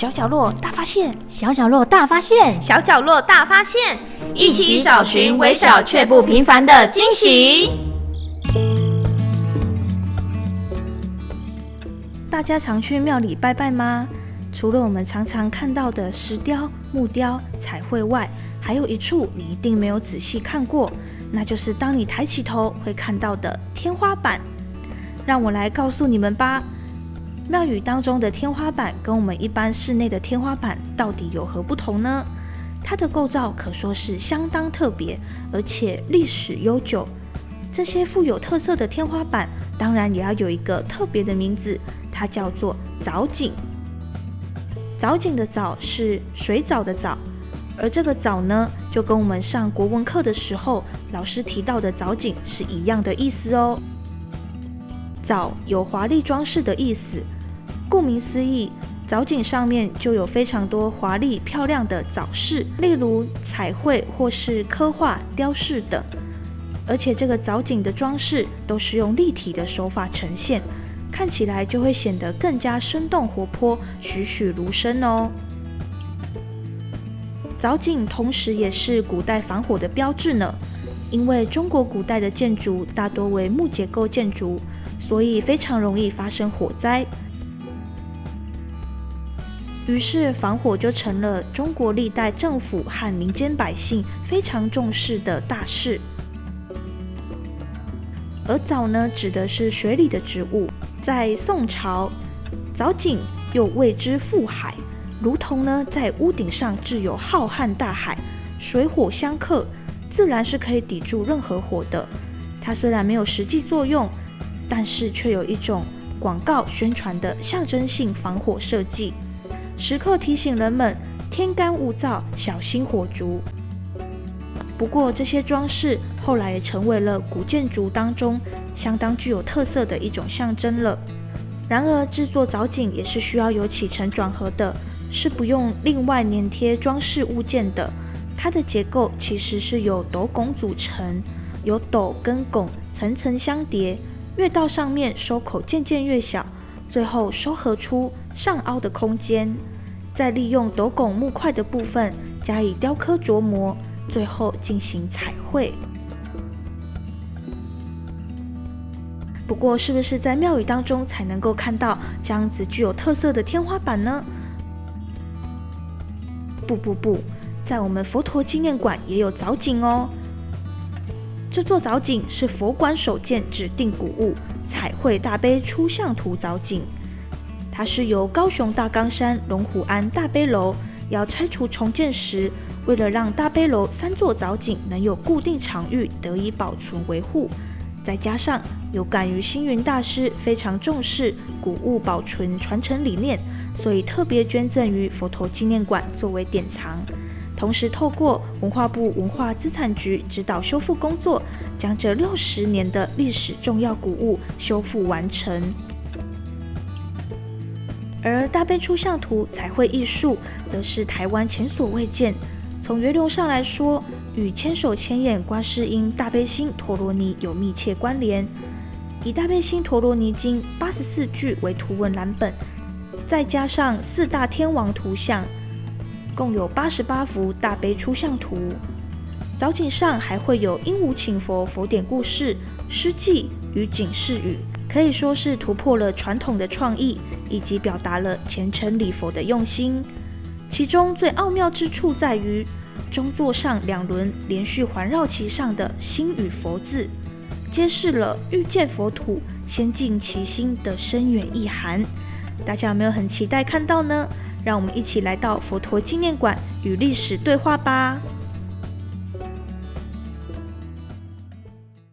小角落大发现，小角落大发现，小角落大发现，一起找寻微小却不平凡的惊喜。大家常去庙里拜拜吗？除了我们常常看到的石雕、木雕、彩绘外，还有一处你一定没有仔细看过，那就是当你抬起头会看到的天花板。让我来告诉你们吧。庙宇当中的天花板跟我们一般室内的天花板到底有何不同呢？它的构造可说是相当特别，而且历史悠久。这些富有特色的天花板，当然也要有一个特别的名字，它叫做藻井。藻井的藻是水藻的藻，而这个藻呢，就跟我们上国文课的时候老师提到的藻井是一样的意思哦。藻有华丽装饰的意思。顾名思义，藻井上面就有非常多华丽漂亮的藻饰，例如彩绘或是刻画、雕饰等。而且这个藻井的装饰都是用立体的手法呈现，看起来就会显得更加生动活泼、栩栩如生哦。藻井同时也是古代防火的标志呢，因为中国古代的建筑大多为木结构建筑，所以非常容易发生火灾。于是，防火就成了中国历代政府和民间百姓非常重视的大事。而藻呢，指的是水里的植物。在宋朝，藻井又谓之覆海，如同呢在屋顶上置有浩瀚大海，水火相克，自然是可以抵住任何火的。它虽然没有实际作用，但是却有一种广告宣传的象征性防火设计。时刻提醒人们天干物燥，小心火烛。不过，这些装饰后来也成为了古建筑当中相当具有特色的一种象征了。然而，制作藻井也是需要有起承转合的，是不用另外粘贴装饰物件的。它的结构其实是由斗拱组成，由斗跟拱层层相叠，越到上面收口渐渐越小，最后收合出上凹的空间。再利用斗拱木块的部分加以雕刻琢磨，最后进行彩绘。不过，是不是在庙宇当中才能够看到这样子具有特色的天花板呢？不不不，在我们佛陀纪念馆也有藻井哦。这座藻井是佛馆首件指定古物——彩绘大悲出向图藻井。它是由高雄大冈山龙虎庵大悲楼要拆除重建时，为了让大悲楼三座藻井能有固定场域得以保存维护，再加上有感于星云大师非常重视古物保存传承理念，所以特别捐赠于佛陀纪念馆作为典藏。同时透过文化部文化资产局指导修复工作，将这六十年的历史重要古物修复完成。而大悲出向图彩绘艺术，则是台湾前所未见。从源流上来说，与千手千眼观世音大悲心陀罗尼有密切关联。以大悲心陀罗尼经八十四句为图文蓝本，再加上四大天王图像，共有八十八幅大悲出像图。藻井上还会有鹦鹉请佛佛典故事、诗偈与警示语，可以说是突破了传统的创意。以及表达了虔诚礼佛的用心。其中最奥妙之处在于，中座上两轮连续环绕其上的心与佛字，揭示了欲见佛土，先净其心的深远意涵。大家有没有很期待看到呢？让我们一起来到佛陀纪念馆与历史对话吧。